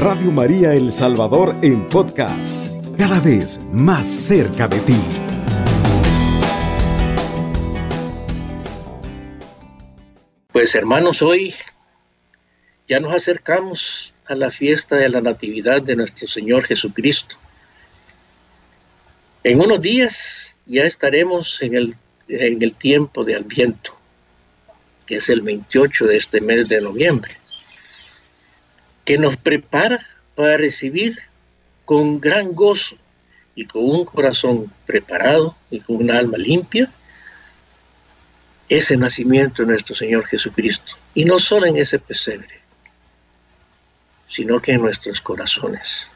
Radio María El Salvador en podcast, cada vez más cerca de ti. Pues hermanos, hoy ya nos acercamos a la fiesta de la Natividad de nuestro Señor Jesucristo. En unos días ya estaremos en el, en el tiempo de Adviento, que es el 28 de este mes de noviembre que nos prepara para recibir con gran gozo y con un corazón preparado y con un alma limpia ese nacimiento de nuestro Señor Jesucristo. Y no solo en ese pesebre, sino que en nuestros corazones.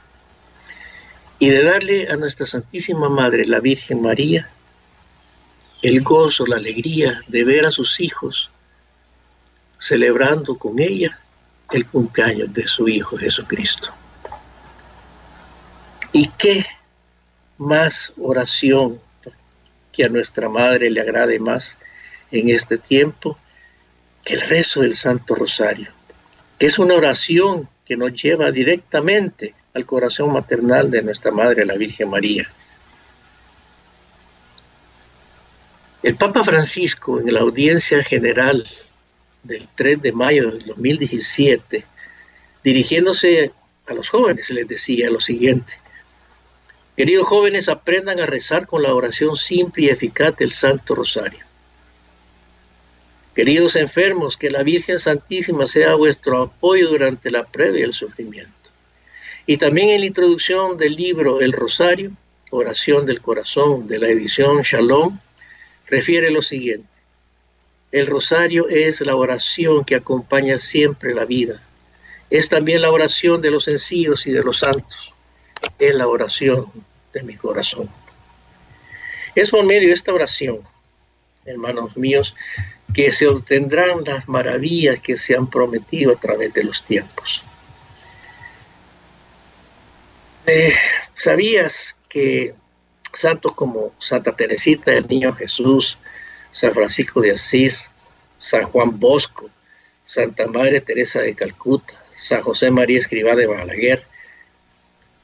Y de darle a nuestra Santísima Madre, la Virgen María, el gozo, la alegría de ver a sus hijos celebrando con ella el cumpleaños de su Hijo Jesucristo. ¿Y qué más oración que a nuestra Madre le agrade más en este tiempo que el rezo del Santo Rosario? Que es una oración que nos lleva directamente al corazón maternal de nuestra Madre, la Virgen María. El Papa Francisco, en la audiencia general del 3 de mayo del 2017, dirigiéndose a los jóvenes, les decía lo siguiente. Queridos jóvenes, aprendan a rezar con la oración simple y eficaz del Santo Rosario. Queridos enfermos, que la Virgen Santísima sea vuestro apoyo durante la prueba y el sufrimiento. Y también en la introducción del libro El Rosario, Oración del Corazón, de la edición Shalom, refiere lo siguiente. El rosario es la oración que acompaña siempre la vida. Es también la oración de los sencillos y de los santos. Es la oración de mi corazón. Es por medio de esta oración, hermanos míos, que se obtendrán las maravillas que se han prometido a través de los tiempos. Eh, ¿Sabías que santos como Santa Teresita, el Niño Jesús, San Francisco de Asís, San Juan Bosco, Santa Madre Teresa de Calcuta, San José María Escribá de Balaguer,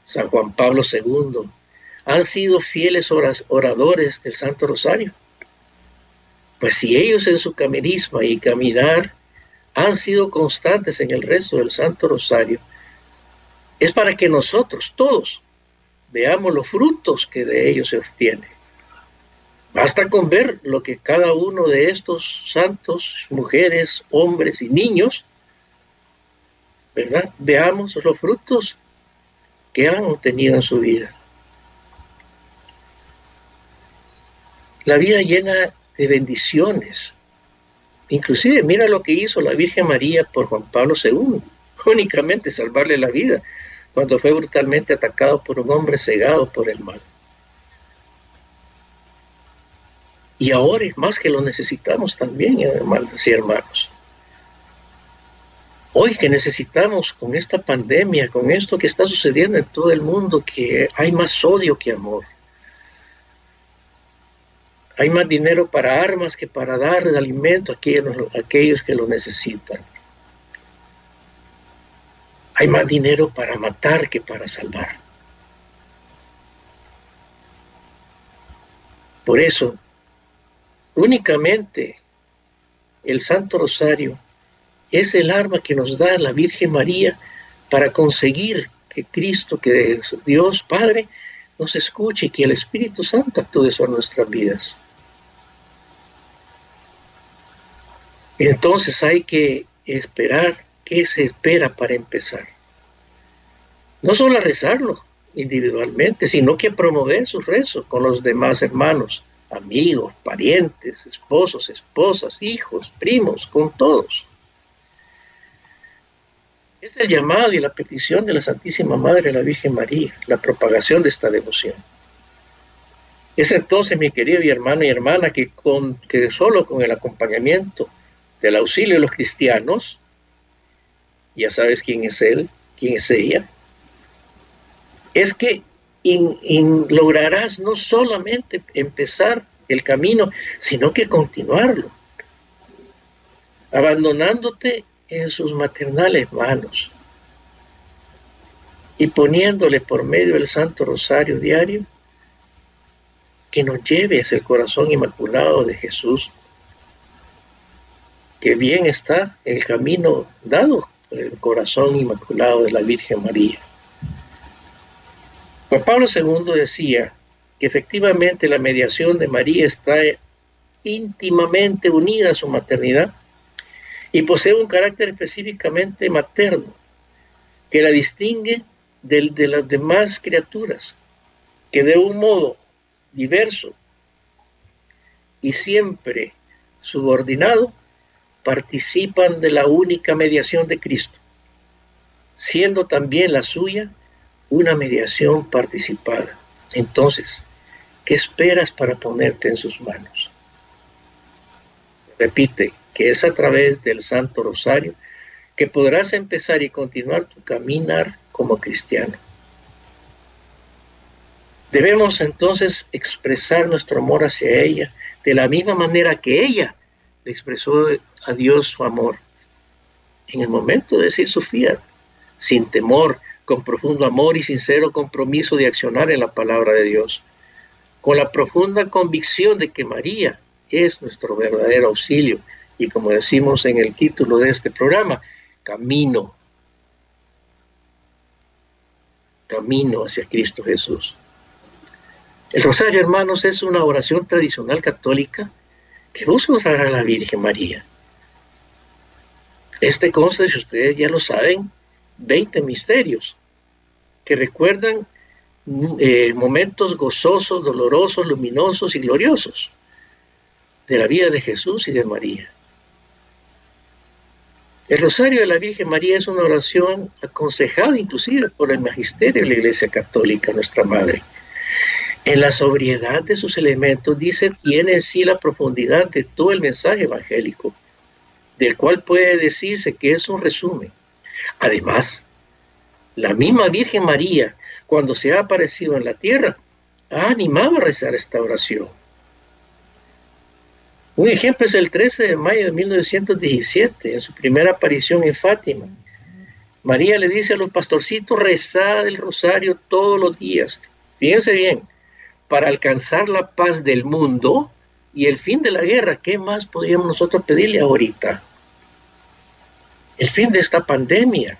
San Juan Pablo II, han sido fieles oradores del Santo Rosario. Pues si ellos en su caminismo y caminar han sido constantes en el resto del Santo Rosario, es para que nosotros todos veamos los frutos que de ellos se obtienen. Basta con ver lo que cada uno de estos santos, mujeres, hombres y niños, ¿verdad? Veamos los frutos que han obtenido en su vida. La vida llena de bendiciones. Inclusive mira lo que hizo la Virgen María por Juan Pablo II, únicamente salvarle la vida cuando fue brutalmente atacado por un hombre cegado por el mal. Y ahora es más que lo necesitamos también, hermanos y hermanos. Hoy que necesitamos con esta pandemia, con esto que está sucediendo en todo el mundo, que hay más odio que amor. Hay más dinero para armas que para dar alimento a a aquellos que lo necesitan. Hay más dinero para matar que para salvar. Por eso, Únicamente el Santo Rosario es el arma que nos da la Virgen María para conseguir que Cristo, que Dios Padre, nos escuche y que el Espíritu Santo actúe sobre nuestras vidas. Entonces hay que esperar qué se espera para empezar. No solo a rezarlo individualmente, sino que promover su rezo con los demás hermanos amigos, parientes, esposos, esposas, hijos, primos, con todos. Es el llamado y la petición de la Santísima Madre, la Virgen María, la propagación de esta devoción. Es entonces, mi querido y hermano y hermana, que, con, que solo con el acompañamiento del auxilio de los cristianos, ya sabes quién es él, quién es ella, es que y, lograrás no solamente empezar el camino, sino que continuarlo, abandonándote en sus maternales manos. y poniéndole por medio del Santo Rosario diario, que nos lleve hacia el corazón inmaculado de Jesús, que bien está el camino dado por el corazón inmaculado de la Virgen María. Juan Pablo II decía que efectivamente la mediación de María está íntimamente unida a su maternidad y posee un carácter específicamente materno que la distingue de las demás criaturas, que de un modo diverso y siempre subordinado participan de la única mediación de Cristo, siendo también la suya una mediación participada. Entonces, ¿qué esperas para ponerte en sus manos? Repite que es a través del Santo Rosario que podrás empezar y continuar tu caminar como cristiano. Debemos entonces expresar nuestro amor hacia ella de la misma manera que ella le expresó a Dios su amor en el momento de decir su fiat, sin temor, con profundo amor y sincero compromiso de accionar en la palabra de Dios, con la profunda convicción de que María es nuestro verdadero auxilio y como decimos en el título de este programa, camino, camino hacia Cristo Jesús. El rosario, hermanos, es una oración tradicional católica que busca honrar a la Virgen María. Este consta, si ustedes ya lo saben, 20 misterios que recuerdan eh, momentos gozosos, dolorosos, luminosos y gloriosos de la vida de Jesús y de María. El rosario de la Virgen María es una oración aconsejada inclusive por el magisterio de la Iglesia Católica, nuestra Madre. En la sobriedad de sus elementos, dice, tiene en sí la profundidad de todo el mensaje evangélico, del cual puede decirse que es un resumen. Además, la misma Virgen María, cuando se ha aparecido en la tierra, ha animado a rezar esta oración. Un ejemplo es el 13 de mayo de 1917, en su primera aparición en Fátima. María le dice a los pastorcitos, rezad el rosario todos los días. Fíjense bien, para alcanzar la paz del mundo y el fin de la guerra, ¿qué más podríamos nosotros pedirle ahorita? El fin de esta pandemia,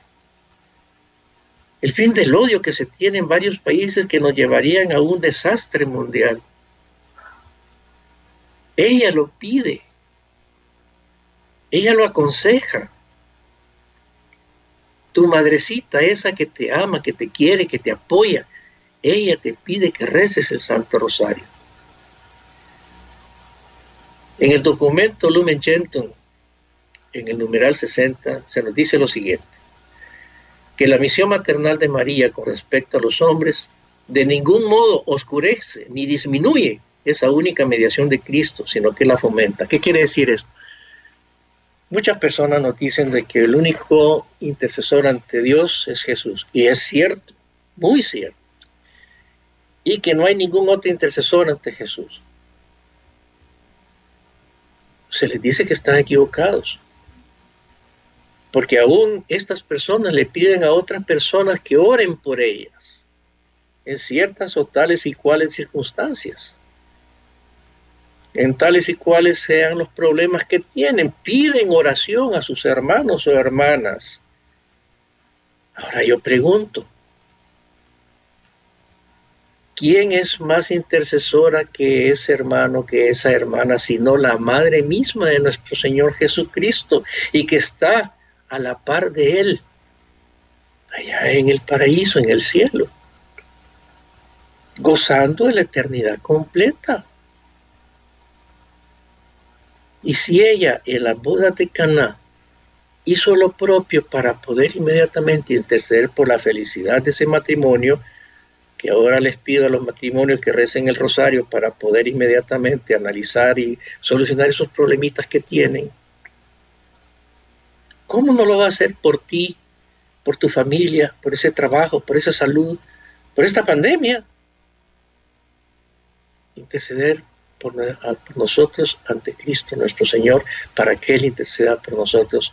el fin del odio que se tiene en varios países que nos llevarían a un desastre mundial. Ella lo pide. Ella lo aconseja. Tu madrecita, esa que te ama, que te quiere, que te apoya, ella te pide que reces el Santo Rosario. En el documento Lumen Gentium, en el numeral 60, se nos dice lo siguiente, que la misión maternal de María con respecto a los hombres de ningún modo oscurece ni disminuye esa única mediación de Cristo, sino que la fomenta. ¿Qué quiere decir esto? Muchas personas nos dicen de que el único intercesor ante Dios es Jesús. Y es cierto, muy cierto. Y que no hay ningún otro intercesor ante Jesús. Se les dice que están equivocados. Porque aún estas personas le piden a otras personas que oren por ellas en ciertas o tales y cuales circunstancias en tales y cuales sean los problemas que tienen. Piden oración a sus hermanos o hermanas. Ahora yo pregunto, ¿quién es más intercesora que ese hermano, que esa hermana, sino la madre misma de nuestro Señor Jesucristo y que está a la par de Él, allá en el paraíso, en el cielo, gozando de la eternidad completa? Y si ella en la boda de Caná hizo lo propio para poder inmediatamente interceder por la felicidad de ese matrimonio, que ahora les pido a los matrimonios que recen el rosario para poder inmediatamente analizar y solucionar esos problemitas que tienen. ¿Cómo no lo va a hacer por ti, por tu familia, por ese trabajo, por esa salud, por esta pandemia? Interceder por, nosotros ante Cristo nuestro Señor, para que Él interceda por nosotros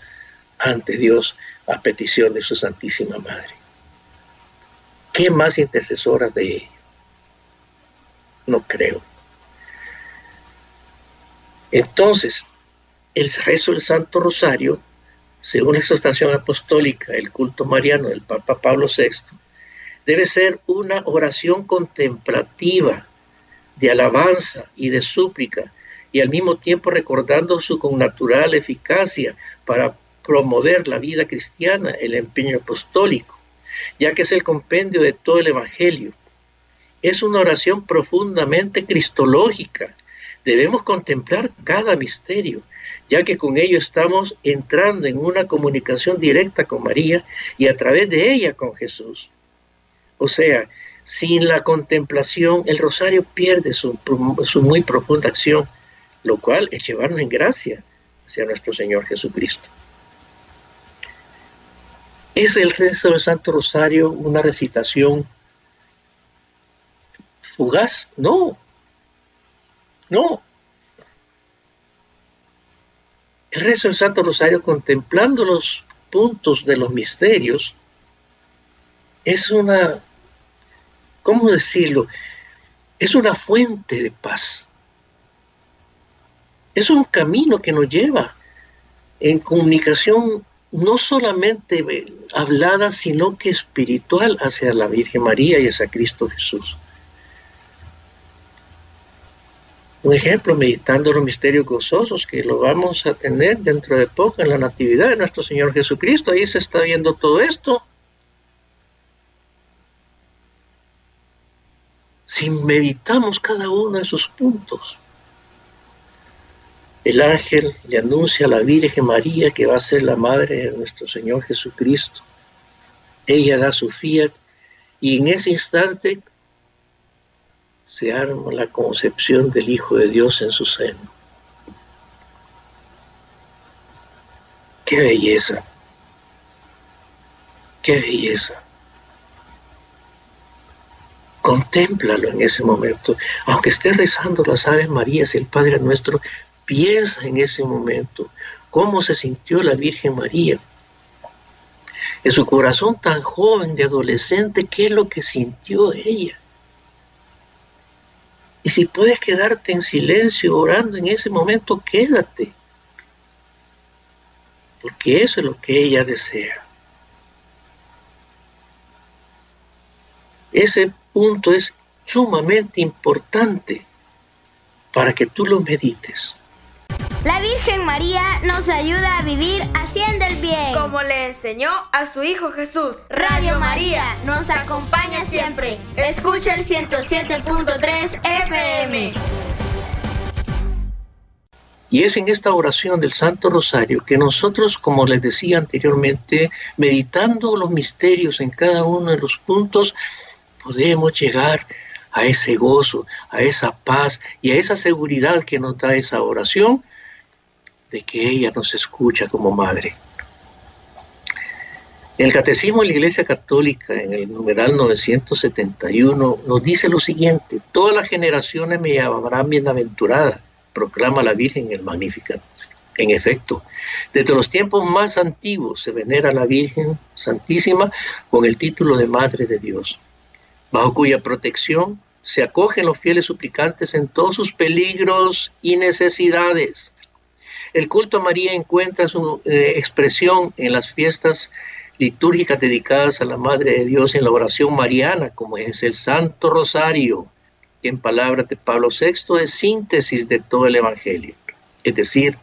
ante Dios a petición de su Santísima Madre. ¿qué más intercesora de ella? No creo. Entonces, el rezo del Santo Rosario, según la exhortación apostólica, el culto mariano del Papa Pablo VI, debe ser una oración contemplativa, de alabanza y de súplica, y al mismo tiempo recordando su connatural eficacia para promover la vida cristiana, el empeño apostólico, ya que es el compendio de todo el Evangelio. Es una oración profundamente cristológica. Debemos contemplar cada misterio, ya que con ello estamos entrando en una comunicación directa con María y a través de ella con Jesús. O sea, sin la contemplación, el rosario pierde su, muy profunda acción, lo cual es llevarnos en gracia hacia nuestro Señor Jesucristo. ¿Es el rezo del Santo Rosario una recitación fugaz? No, no. El rezo del Santo Rosario, contemplando los puntos de los misterios, es una ¿cómo decirlo? Es una fuente de paz. Es un camino que nos lleva en comunicación no solamente hablada, sino que espiritual hacia la Virgen María y hacia Cristo Jesús. Un ejemplo, meditando los misterios gozosos, que lo vamos a tener dentro de poco en la Natividad de nuestro Señor Jesucristo. Ahí se está viendo todo esto. si meditamos cada uno de sus puntos. El ángel le anuncia a la Virgen María que va a ser la madre de nuestro Señor Jesucristo. Ella da su fiat y en ese instante se arma la concepción del Hijo de Dios en su seno. ¡Qué belleza! ¡Qué belleza! Contémplalo en ese momento. Aunque esté rezando las Aves Marías, el Padre nuestro, piensa en ese momento cómo se sintió la Virgen María. En su corazón tan joven de adolescente, ¿qué es lo que sintió ella? Y si puedes quedarte en silencio orando en ese momento, quédate. Porque eso es lo que ella desea. Ese punto es sumamente importante para que tú lo medites. La Virgen María nos ayuda a vivir haciendo el bien. Como le enseñó a su Hijo Jesús. Radio María nos acompaña siempre. Escucha el 107.3 FM. Y es en esta oración del Santo Rosario que nosotros, como les decía anteriormente, meditando los misterios en cada uno de los puntos, podemos llegar a ese gozo, a esa paz y a esa seguridad que nos da esa oración de que ella nos escucha como madre. El Catecismo de la Iglesia Católica, en el numeral 971, nos dice lo siguiente, todas las generaciones me llamarán bienaventurada, proclama la Virgen el Magnificat. En efecto, desde los tiempos más antiguos se venera la Virgen Santísima con el título de Madre de Dios bajo cuya protección se acogen los fieles suplicantes en todos sus peligros y necesidades. El culto a María encuentra su eh, expresión en las fiestas litúrgicas dedicadas a la Madre de Dios en la oración mariana, como es el Santo Rosario, que en palabras de Pablo VI es síntesis de todo el Evangelio. Es decir,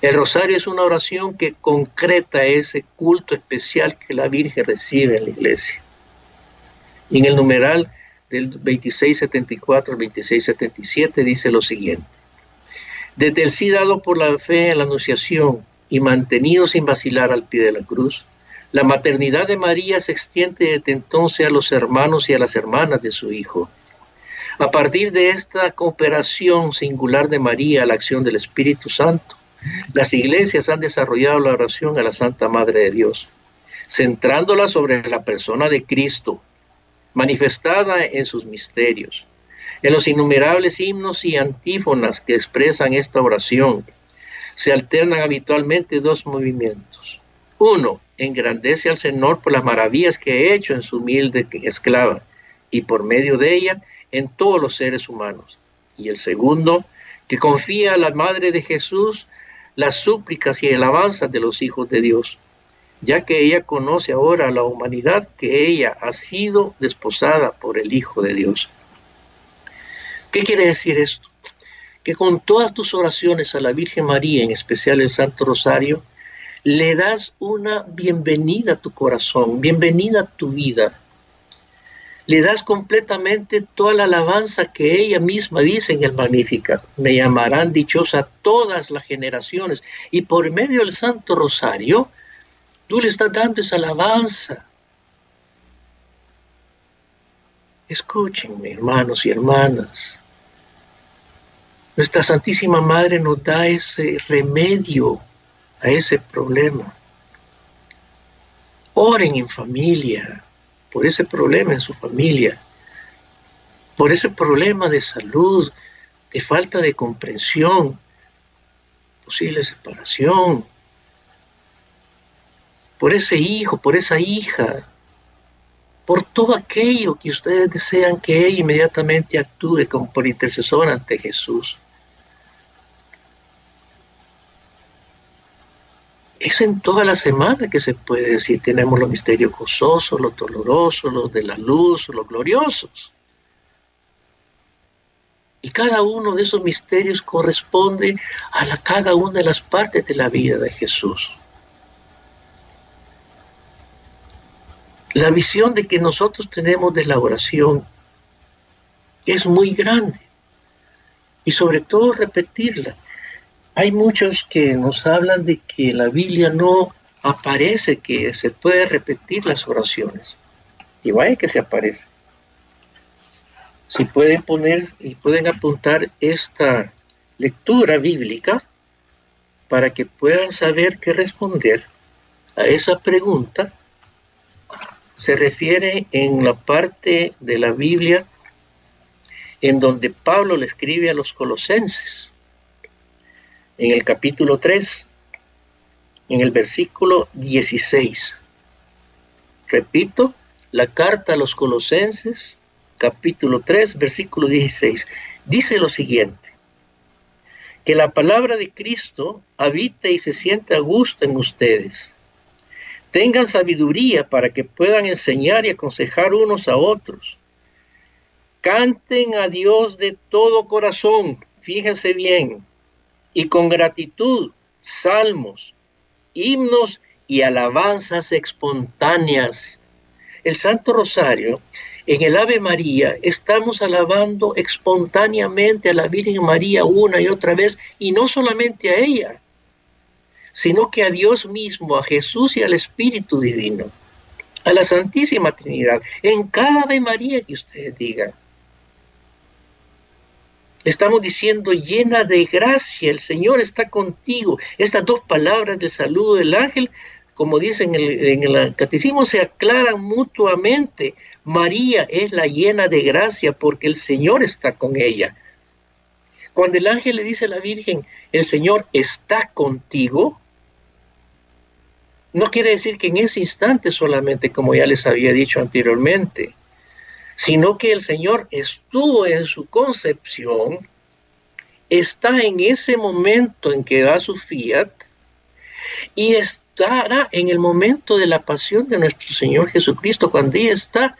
el rosario es una oración que concreta ese culto especial que la Virgen recibe en la iglesia. En el numeral del 2674 al 2677 dice lo siguiente. Desde el sí dado por la fe en la anunciación y mantenido sin vacilar al pie de la cruz, la maternidad de María se extiende desde entonces a los hermanos y a las hermanas de su Hijo. A partir de esta cooperación singular de María a la acción del Espíritu Santo, las iglesias han desarrollado la oración a la Santa Madre de Dios, centrándola sobre la persona de Cristo, manifestada en sus misterios. En los innumerables himnos y antífonas que expresan esta oración, se alternan habitualmente dos movimientos. Uno, engrandece al Señor por las maravillas que ha hecho en su humilde esclava y por medio de ella en todos los seres humanos. Y el segundo, que confía a la Madre de Jesús las súplicas y alabanzas de los hijos de Dios, ya que ella conoce ahora a la humanidad que ella ha sido desposada por el Hijo de Dios. ¿Qué quiere decir esto? Que con todas tus oraciones a la Virgen María, en especial el Santo Rosario, le das una bienvenida a tu corazón, bienvenida a tu vida, le das completamente toda la alabanza que ella misma dice en el Magnífica. Me llamarán dichosa todas las generaciones. Y por medio del Santo Rosario, tú le estás dando esa alabanza. Escúchenme, hermanos y hermanas. Nuestra Santísima Madre nos da ese remedio a ese problema. Oren en familia, por ese problema en su familia, por ese problema de salud, de falta de comprensión, posible separación, por ese hijo, por esa hija, por todo aquello que ustedes desean que ella inmediatamente actúe como por intercesor ante Jesús. Es en toda la semana que se puede decir, tenemos los misterios gozosos, los dolorosos, los de la luz, los gloriosos. Y cada uno de esos misterios corresponde a cada una de las partes de la vida de Jesús. La visión de que nosotros tenemos de la oración es muy grande. Y sobre todo repetirla hay muchos que nos hablan de que la Biblia no aparece que se puede repetir las oraciones. Y vaya que se aparece. Si pueden poner y pueden apuntar esta lectura bíblica para que puedan saber qué responder a esa pregunta, se refiere en la parte de la Biblia en donde Pablo le escribe a los colosenses en el capítulo 3, en el versículo 16. Repito, la carta a los colosenses, capítulo 3, versículo 16. Dice lo siguiente, que la palabra de Cristo habite y se siente a gusto en ustedes. Tengan sabiduría para que puedan enseñar y aconsejar unos a otros. Canten a Dios de todo corazón, fíjense bien, y con gratitud salmos, himnos y alabanzas espontáneas. El Santo Rosario, en el Ave María, estamos alabando espontáneamente a la Virgen María una y otra vez, y no solamente a ella, sino que a Dios mismo, a Jesús y al Espíritu Divino, a la Santísima Trinidad, en cada Ave María que ustedes digan. Estamos diciendo llena de gracia, el Señor está contigo. Estas dos palabras de saludo del ángel, como dicen en el, catecismo, se aclaran mutuamente. María es la llena de gracia porque el Señor está con ella. Cuando el ángel le dice a la Virgen, el Señor está contigo, no quiere decir que en ese instante solamente, como ya les había dicho anteriormente, sino que el Señor estuvo en su concepción, está en ese momento en que da su fiat y estará en el momento de la pasión de nuestro Señor Jesucristo, cuando ella está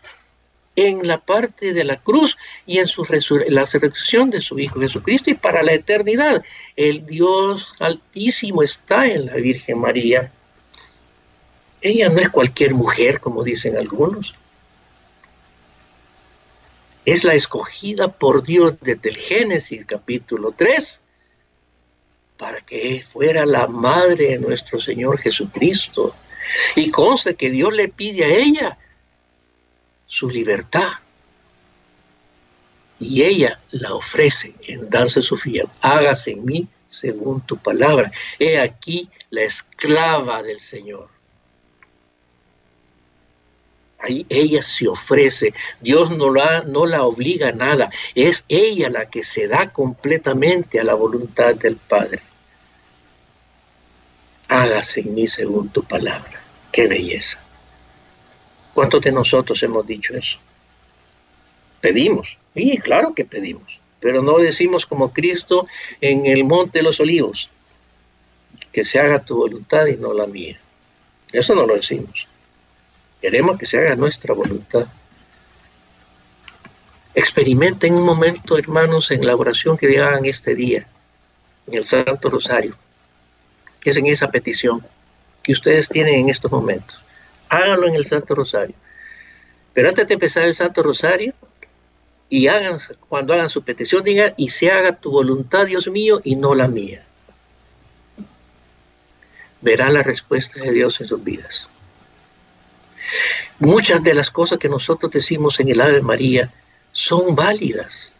en la parte de la cruz y en la resurrección de su Hijo Jesucristo y para la eternidad. El Dios altísimo está en la Virgen María. Ella no es cualquier mujer, como dicen algunos es la escogida por Dios desde el Génesis capítulo 3 para que fuera la madre de nuestro Señor Jesucristo. Y conste que Dios le pide a ella su libertad. Y ella la ofrece en darse su fiel. Hágase en mí según tu palabra. He aquí la esclava del Señor ahí ella se ofrece. Dios no la, no la obliga a nada. Es ella la que se da completamente a la voluntad del Padre. Hágase en mí según tu palabra. Qué belleza. ¿Cuántos de nosotros hemos dicho eso? Pedimos, sí, claro que pedimos, pero no decimos como Cristo en el Monte de los Olivos, que se haga tu voluntad y no la mía. Eso no lo decimos. Queremos que se haga nuestra voluntad. Experimenten un momento, hermanos, en la oración que hagan este día, en el Santo Rosario, que es en esa petición que ustedes tienen en estos momentos. Háganlo en el Santo Rosario. Pero antes de empezar el Santo Rosario, y hagan, cuando hagan su petición, digan, y se haga tu voluntad, Dios mío, y no la mía. Verán la respuesta de Dios en sus vidas. Muchas de las cosas que nosotros decimos en el Ave María son válidas.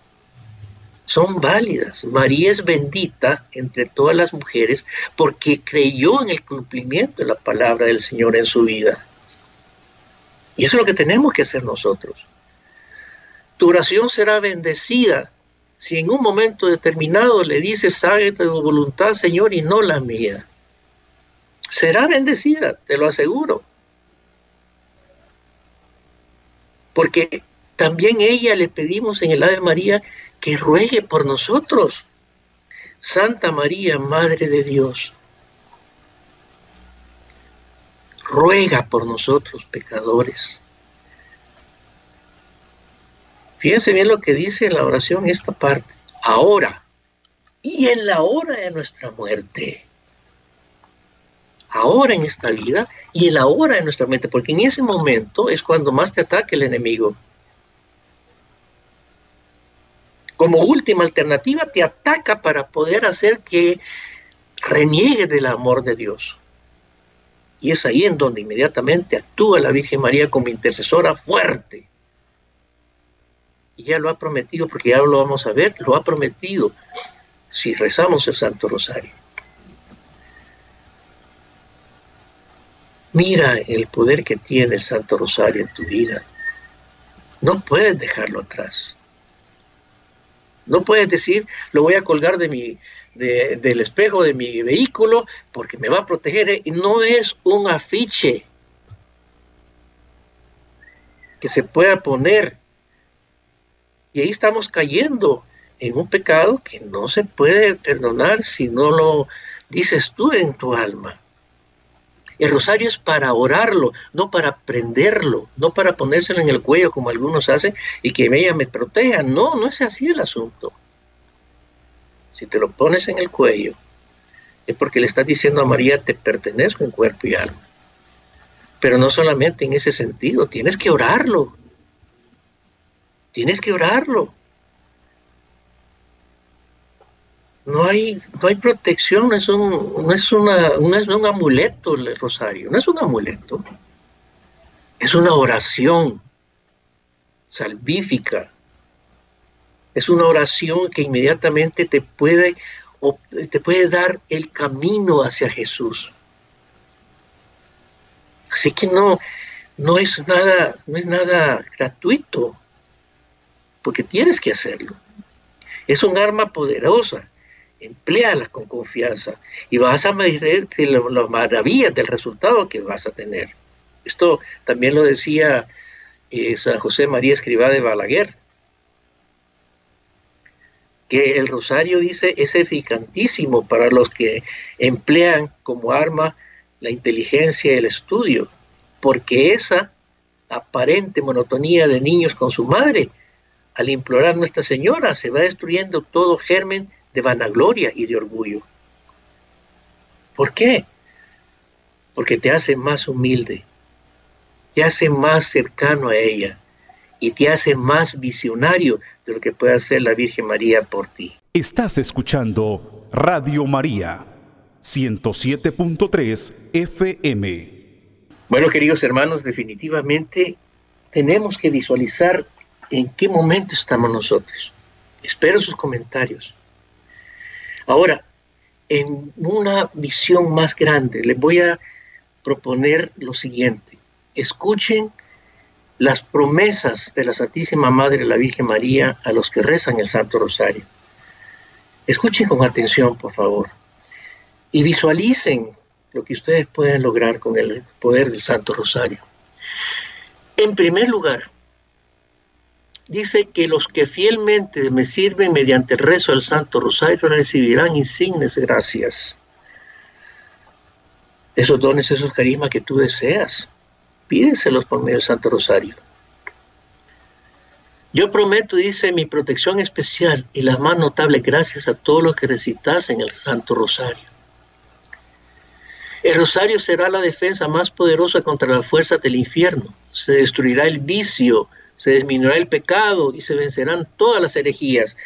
Son válidas. María es bendita entre todas las mujeres porque creyó en el cumplimiento de la palabra del Señor en su vida. Y eso es lo que tenemos que hacer nosotros. Tu oración será bendecida si en un momento determinado le dices, de tu voluntad, Señor, y no la mía. Será bendecida, te lo aseguro. Porque también ella le pedimos en el Ave María que ruegue por nosotros. Santa María, Madre de Dios, ruega por nosotros pecadores. Fíjense bien lo que dice en la oración esta parte. Ahora y en la hora de nuestra muerte. Ahora en esta vida y en la hora de nuestra muerte, porque en ese momento es cuando más te ataca el enemigo. Como última alternativa, te ataca para poder hacer que reniegue del amor de Dios. Y es ahí en donde inmediatamente actúa la Virgen María como intercesora fuerte. Y ya lo ha prometido, porque ya lo vamos a ver, lo ha prometido si rezamos el Santo Rosario. Mira el poder que tiene el Santo Rosario en tu vida. No puedes dejarlo atrás. No puedes decir, lo voy a colgar de mi, del espejo de mi vehículo porque me va a proteger. Y no es un afiche que se pueda poner. Y ahí estamos cayendo en un pecado que no se puede perdonar si no lo dices tú en tu alma. El rosario es para orarlo, no para prenderlo, no para ponérselo en el cuello como algunos hacen y que ella me proteja. No, no es así el asunto. Si te lo pones en el cuello, es porque le estás diciendo a María, te pertenezco en cuerpo y alma. Pero no solamente en ese sentido, tienes que orarlo. Tienes que orarlo. No hay, no hay protección, no es, un, no, es una, no es un amuleto el rosario, no es un amuleto, es una oración salvífica, es una oración que inmediatamente te puede, te puede dar el camino hacia Jesús. Así que no, no es nada, no es nada gratuito, porque tienes que hacerlo. Es un arma poderosa empleala con confianza y vas a ver las maravillas del resultado que vas a tener. Esto también lo decía eh, San José María Escribá de Balaguer, que el rosario dice es eficantísimo para los que emplean como arma la inteligencia y el estudio, porque esa aparente monotonía de niños con su madre, al implorar Nuestra Señora, se va destruyendo todo germen de vanagloria y de orgullo. ¿Por qué? Porque te hace más humilde, te hace más cercano a ella y te hace más visionario de lo que puede hacer la Virgen María por ti. Estás escuchando Radio María 107.3 FM. Bueno, queridos hermanos, definitivamente tenemos que visualizar en qué momento estamos nosotros. Espero sus comentarios. Ahora, en una visión más grande, les voy a proponer lo siguiente. Escuchen las promesas de la Santísima Madre la Virgen María a los que rezan el Santo Rosario. Escuchen con atención, por favor, y visualicen lo que ustedes pueden lograr con el poder del Santo Rosario. En primer lugar, dice que los que fielmente me sirven mediante el rezo del Santo Rosario recibirán insignes gracias. Esos dones, esos carismas que tú deseas, pídeselos por medio del Santo Rosario. Yo prometo, dice, mi protección especial y las más notables gracias a todos los que recitasen el Santo Rosario. El rosario será la defensa más poderosa contra las fuerzas del infierno. Se destruirá el vicio, se disminuirá el pecado y se vencerán todas las herejías.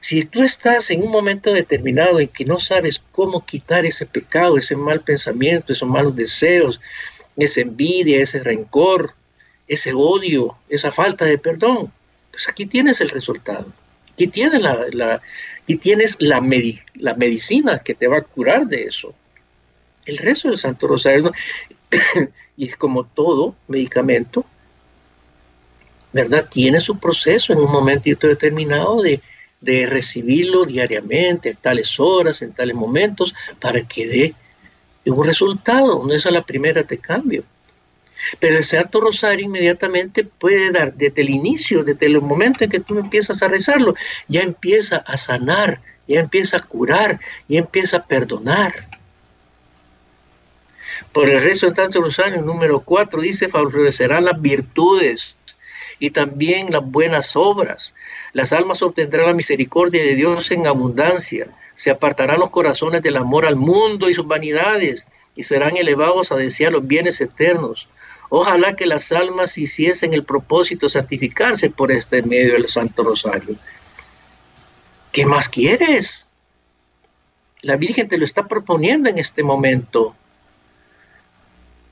Si tú estás en un momento determinado en que no sabes cómo quitar ese pecado, ese mal pensamiento, esos malos deseos, esa envidia, ese rencor, ese odio, esa falta de perdón, pues aquí tienes el resultado. Aquí tienes la, aquí tienes la, la medicina que te va a curar de eso. El resto del Santo Rosario, y es como todo medicamento, ¿verdad? Tiene su proceso en un momento determinado de, de recibirlo diariamente, en tales horas, en tales momentos, para que dé un resultado. No es a la primera te cambio. Pero el Santo Rosario inmediatamente puede dar, desde el inicio, desde el momento en que tú empiezas a rezarlo, ya empieza a sanar, ya empieza a curar, ya empieza a perdonar. Por el resto del Santo Rosario, número 4, dice, favorecerán las virtudes y también las buenas obras. Las almas obtendrán la misericordia de Dios en abundancia. Se apartarán los corazones del amor al mundo y sus vanidades y serán elevados a desear los bienes eternos. Ojalá que las almas hiciesen el propósito de santificarse por este medio del Santo Rosario. ¿Qué más quieres? La Virgen te lo está proponiendo en este momento.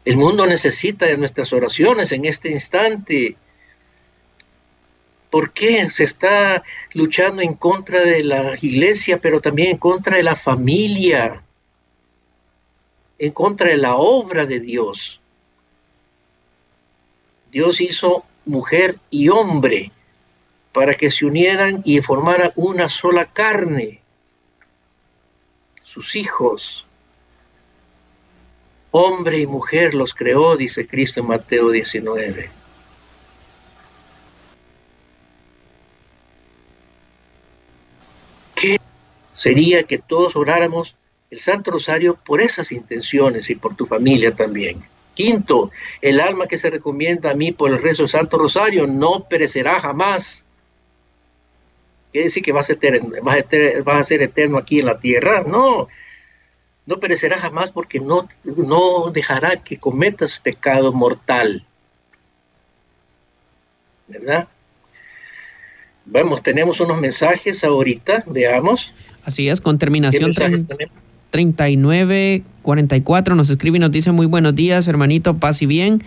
El mundo necesita de nuestras oraciones en este instante. ¿Por qué se está luchando en contra de la iglesia, pero también en contra de la familia? En contra de la obra de Dios. Dios hizo mujer y hombre para que se unieran y formaran una sola carne. Sus hijos, hombre y mujer los creó, dice Cristo en Mateo 19. Sería que todos oráramos el Santo Rosario por esas intenciones y por tu familia también? Quinto, el alma que se recomienda a mí por el rezo del Santo Rosario no perecerá jamás. Quiere decir que vas a, a, ser eterno aquí en la tierra. No, no perecerá jamás porque no, no dejará que cometas pecado mortal. ¿Verdad? Vamos, tenemos unos mensajes ahorita, veamos. Así es, con terminación 3944 nos escribe y nos dice muy buenos días, hermanito, paz y bien.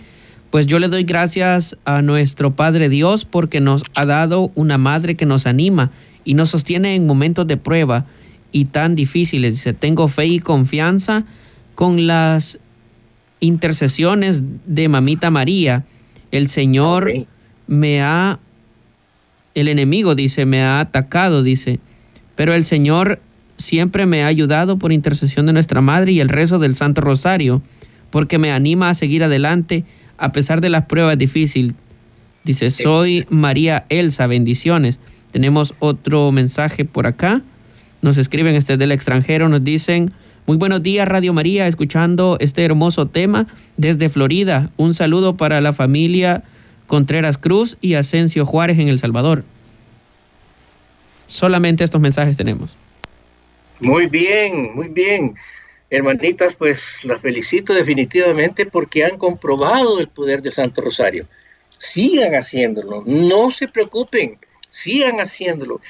Pues yo le doy gracias a nuestro Padre Dios porque nos ha dado una madre que nos anima y nos sostiene en momentos de prueba y tan difíciles. Dice, tengo fe y confianza con las intercesiones de Mamita María. El Señor me ha, el enemigo dice, me ha atacado, dice, pero el Señor siempre me ha ayudado por intercesión de nuestra Madre y el rezo del Santo Rosario, porque me anima a seguir adelante a pesar de las pruebas difíciles. Dice, soy María Elsa, bendiciones. Tenemos otro mensaje por acá. Nos escriben este del extranjero, nos dicen, muy buenos días Radio María, escuchando este hermoso tema desde Florida. Un saludo para la familia Contreras Cruz y Asensio Juárez en El Salvador. Solamente estos mensajes tenemos. Muy bien, muy bien. Hermanitas, pues las felicito definitivamente porque han comprobado el poder de Santo Rosario. Sigan haciéndolo, no se preocupen, sigan haciéndolo.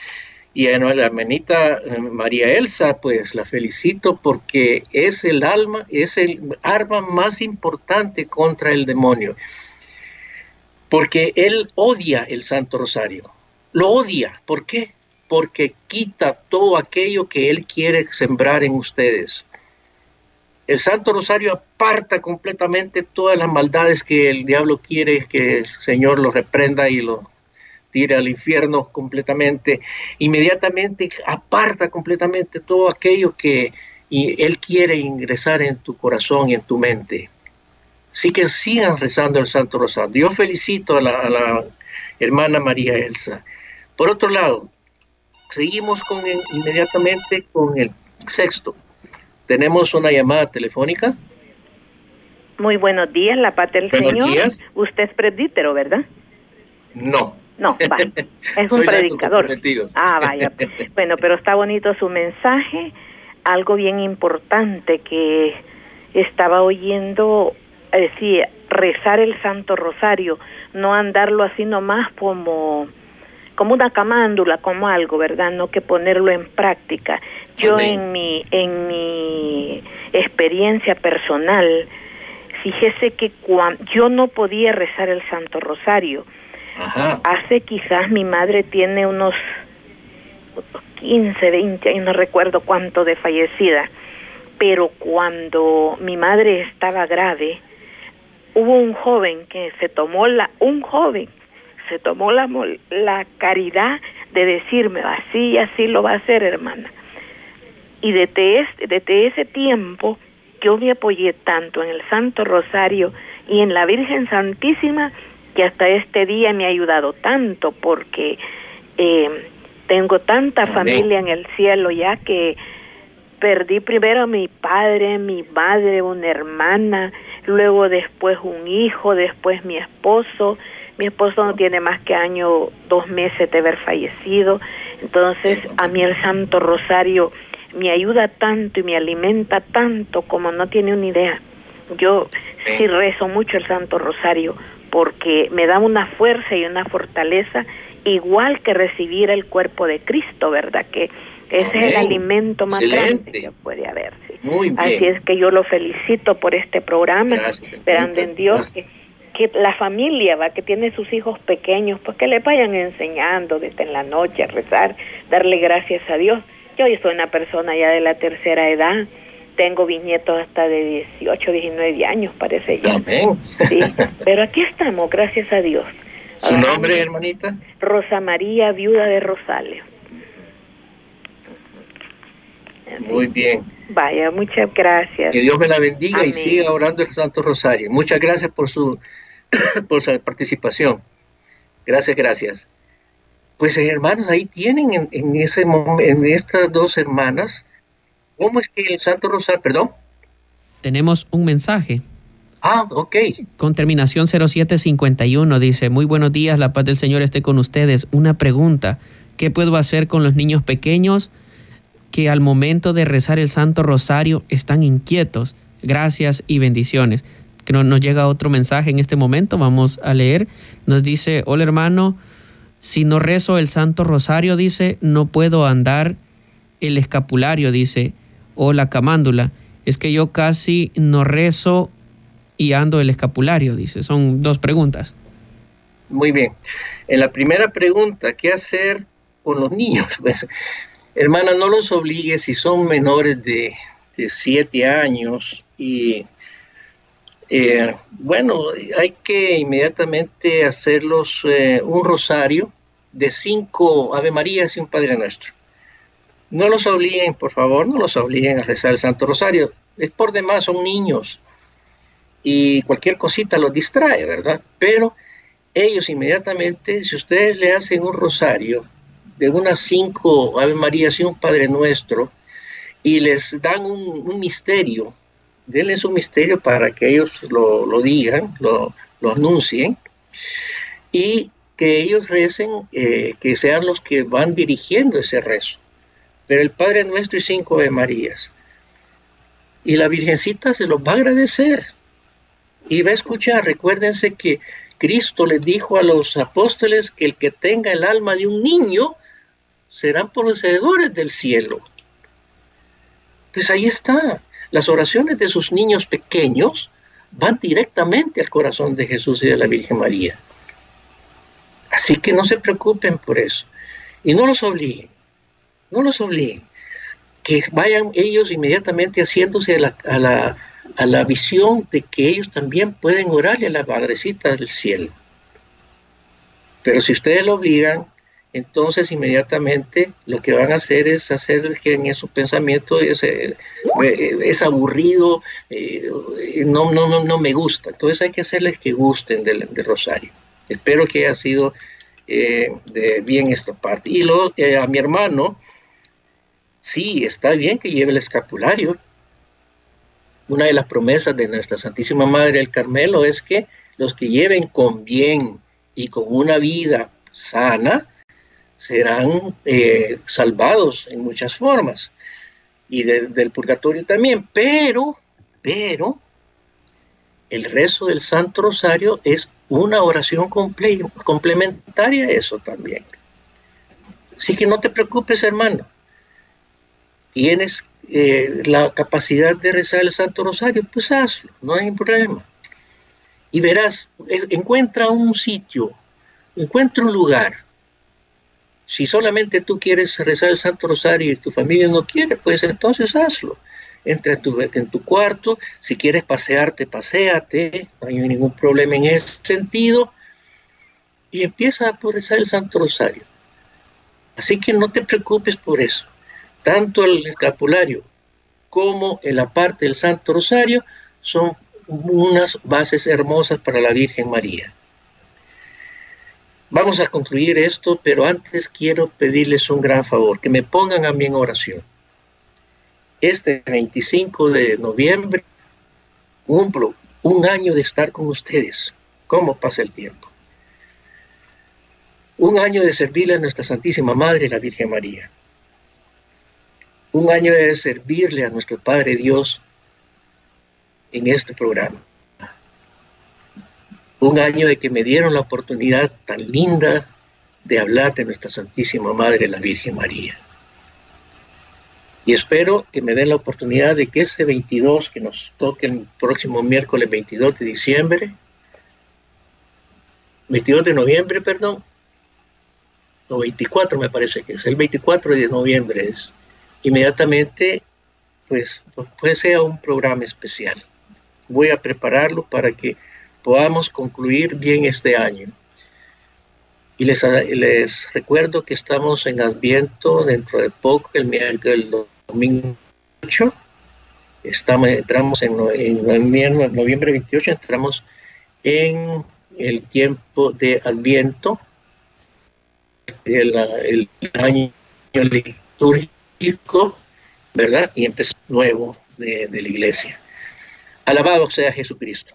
Y a la hermanita eh, María Elsa, pues la felicito porque es el alma, es el arma más importante contra el demonio. Porque él odia el Santo Rosario. Lo odia. ¿Por qué? Porque quita todo aquello que Él quiere sembrar en ustedes. El Santo Rosario aparta completamente todas las maldades que el diablo quiere que el Señor lo reprenda y lo tire al infierno completamente. Inmediatamente aparta completamente todo aquello que Él quiere ingresar en tu corazón y en tu mente. Así que sigan rezando el Santo Rosario. Yo felicito a la, hermana María Elsa. Por otro lado, seguimos con inmediatamente con el sexto. Tenemos una llamada telefónica. Muy buenos días, la paz del Señor. Días. Usted es presbítero, ¿verdad? No. No, vaya. Es un predicador. Ah, vaya. bueno, pero está bonito su mensaje. Algo bien importante que estaba oyendo, decía, rezar el Santo Rosario, no andarlo así nomás como como una camándula, como algo, ¿verdad? No que ponerlo en práctica. Yo en mi en mi experiencia personal, fíjese que cuando yo no podía rezar el Santo Rosario. Hace quizás mi madre tiene unos 15, 20 años, no recuerdo cuánto de fallecida, pero cuando mi madre estaba grave, hubo un joven que se tomó la, un joven se tomó la, la caridad de decirme, así y así lo va a hacer, hermana. Y desde, desde ese tiempo yo me apoyé tanto en el Santo Rosario y en la Virgen Santísima que hasta este día me ha ayudado tanto porque eh, tengo tanta familia en el cielo ya que perdí primero a mi padre, mi madre, una hermana, luego después un hijo, después mi esposo. Mi esposo no tiene más que año, dos meses de haber fallecido. Entonces a mí el Santo Rosario me ayuda tanto y me alimenta tanto como no tiene una idea. Yo sí rezo mucho el Santo Rosario porque me da una fuerza y una fortaleza igual que recibir el cuerpo de Cristo, ¿verdad? Que ese es el alimento más grande que puede haber. Así es que yo lo felicito por este programa, esperando en Dios que, que, la familia va que tiene sus hijos pequeños, pues que le vayan enseñando desde en la noche a rezar, darle gracias a Dios. Yo soy una persona ya de la tercera edad, tengo bisnietos hasta de 18, 19 años, parece ya. Sí, pero aquí estamos, gracias a Dios. ¿Su nombre, hermanita? Rosa María, viuda de Rosario. Muy bien. Vaya, muchas gracias. Que Dios me la bendiga y siga orando el Santo Rosario. Muchas gracias por su, por su participación. Gracias, gracias. Pues hermanos, ahí tienen en, en ese en estas dos hermanas, ¿cómo es que el Santo Rosario, perdón? Tenemos un mensaje. Ah, ok. Con terminación 0751 dice, muy buenos días, la paz del Señor esté con ustedes. Una pregunta, ¿qué puedo hacer con los niños pequeños que al momento de rezar el Santo Rosario están inquietos? Gracias y bendiciones. Que nos llega otro mensaje en este momento, vamos a leer. Nos dice, hola hermano, si no rezo el Santo Rosario, dice, no puedo andar el escapulario, dice, o la camándula. Es que yo casi no rezo y ando el escapulario? Dice, son dos preguntas. Muy bien. En la primera pregunta, ¿qué hacer con los niños? Pues, hermana, no los obligue si son menores de, siete años y eh, bueno, hay que inmediatamente hacerlos eh, un rosario de cinco Ave Marías y un Padre Nuestro. No los obliguen, por favor, no los obliguen a rezar el Santo Rosario. Es por demás, son niños y cualquier cosita los distrae, ¿verdad? Pero ellos inmediatamente, si ustedes le hacen un rosario de unas cinco Ave Marías y un Padre Nuestro, y les dan un, misterio, denles un misterio para que ellos lo, digan, lo, anuncien, y que ellos recen, eh, que sean los que van dirigiendo ese rezo. Pero el Padre Nuestro y cinco Ave Marías. Y la Virgencita se los va a agradecer, y va a escuchar. Recuérdense que Cristo les dijo a los apóstoles que el que tenga el alma de un niño serán poseedores del cielo. Pues ahí está. Las oraciones de sus niños pequeños van directamente al corazón de Jesús y de la Virgen María. Así que no se preocupen por eso. Y no los obliguen. No los obliguen. Que vayan ellos inmediatamente haciéndose a la a la visión de que ellos también pueden orarle a la Madrecita del cielo. Pero si ustedes lo obligan, entonces inmediatamente lo que van a hacer es hacer que en su pensamiento es, eh, es aburrido, eh, no, no, no, no me gusta. Entonces hay que hacerles que gusten del, rosario. Espero que haya sido eh, de bien esta parte. Y lo, a mi hermano, sí, está bien que lleve el escapulario. Una de las promesas de nuestra Santísima Madre del Carmelo es que los que lleven con bien y con una vida sana, serán eh, salvados en muchas formas y del purgatorio también, pero, pero, el rezo del Santo Rosario es una oración complementaria a eso también. Así que no te preocupes, hermano. Tienes eh, la capacidad de rezar el Santo Rosario, pues hazlo, no hay problema. Y verás, encuentra un sitio, encuentra un lugar si solamente tú quieres rezar el Santo Rosario y tu familia no quiere, pues entonces hazlo. Entra en tu, en tu cuarto, si quieres pasearte, paséate, no hay ningún problema en ese sentido. Y empieza a rezar el Santo Rosario. Así que no te preocupes por eso. Tanto el escapulario como en la parte del Santo Rosario son unas bases hermosas para la Virgen María. Vamos a concluir esto, pero antes quiero pedirles un gran favor, que me pongan a mí en oración. Este 25 de noviembre cumplo un año de estar con ustedes. ¿Cómo pasa el tiempo? Un año de servirle a nuestra Santísima Madre, la Virgen María. Un año de servirle a nuestro Padre Dios en este programa un año de que me dieron la oportunidad tan linda de hablar de nuestra Santísima Madre, la Virgen María. Y espero que me den la oportunidad de que este 22, que nos toque el próximo miércoles 22 de diciembre, 22 de noviembre, perdón, o 24 me parece que es, el 24 de noviembre es, inmediatamente, pues, pues sea un programa especial. Voy a prepararlo para que podamos concluir bien este año. Y les, recuerdo que estamos en Adviento dentro de poco, el, el domingo 8. Estamos, entramos en, en noviembre 28, entramos en el tiempo de Adviento, el, el año litúrgico, ¿verdad? Y empezó nuevo de, de la iglesia. Alabado sea Jesucristo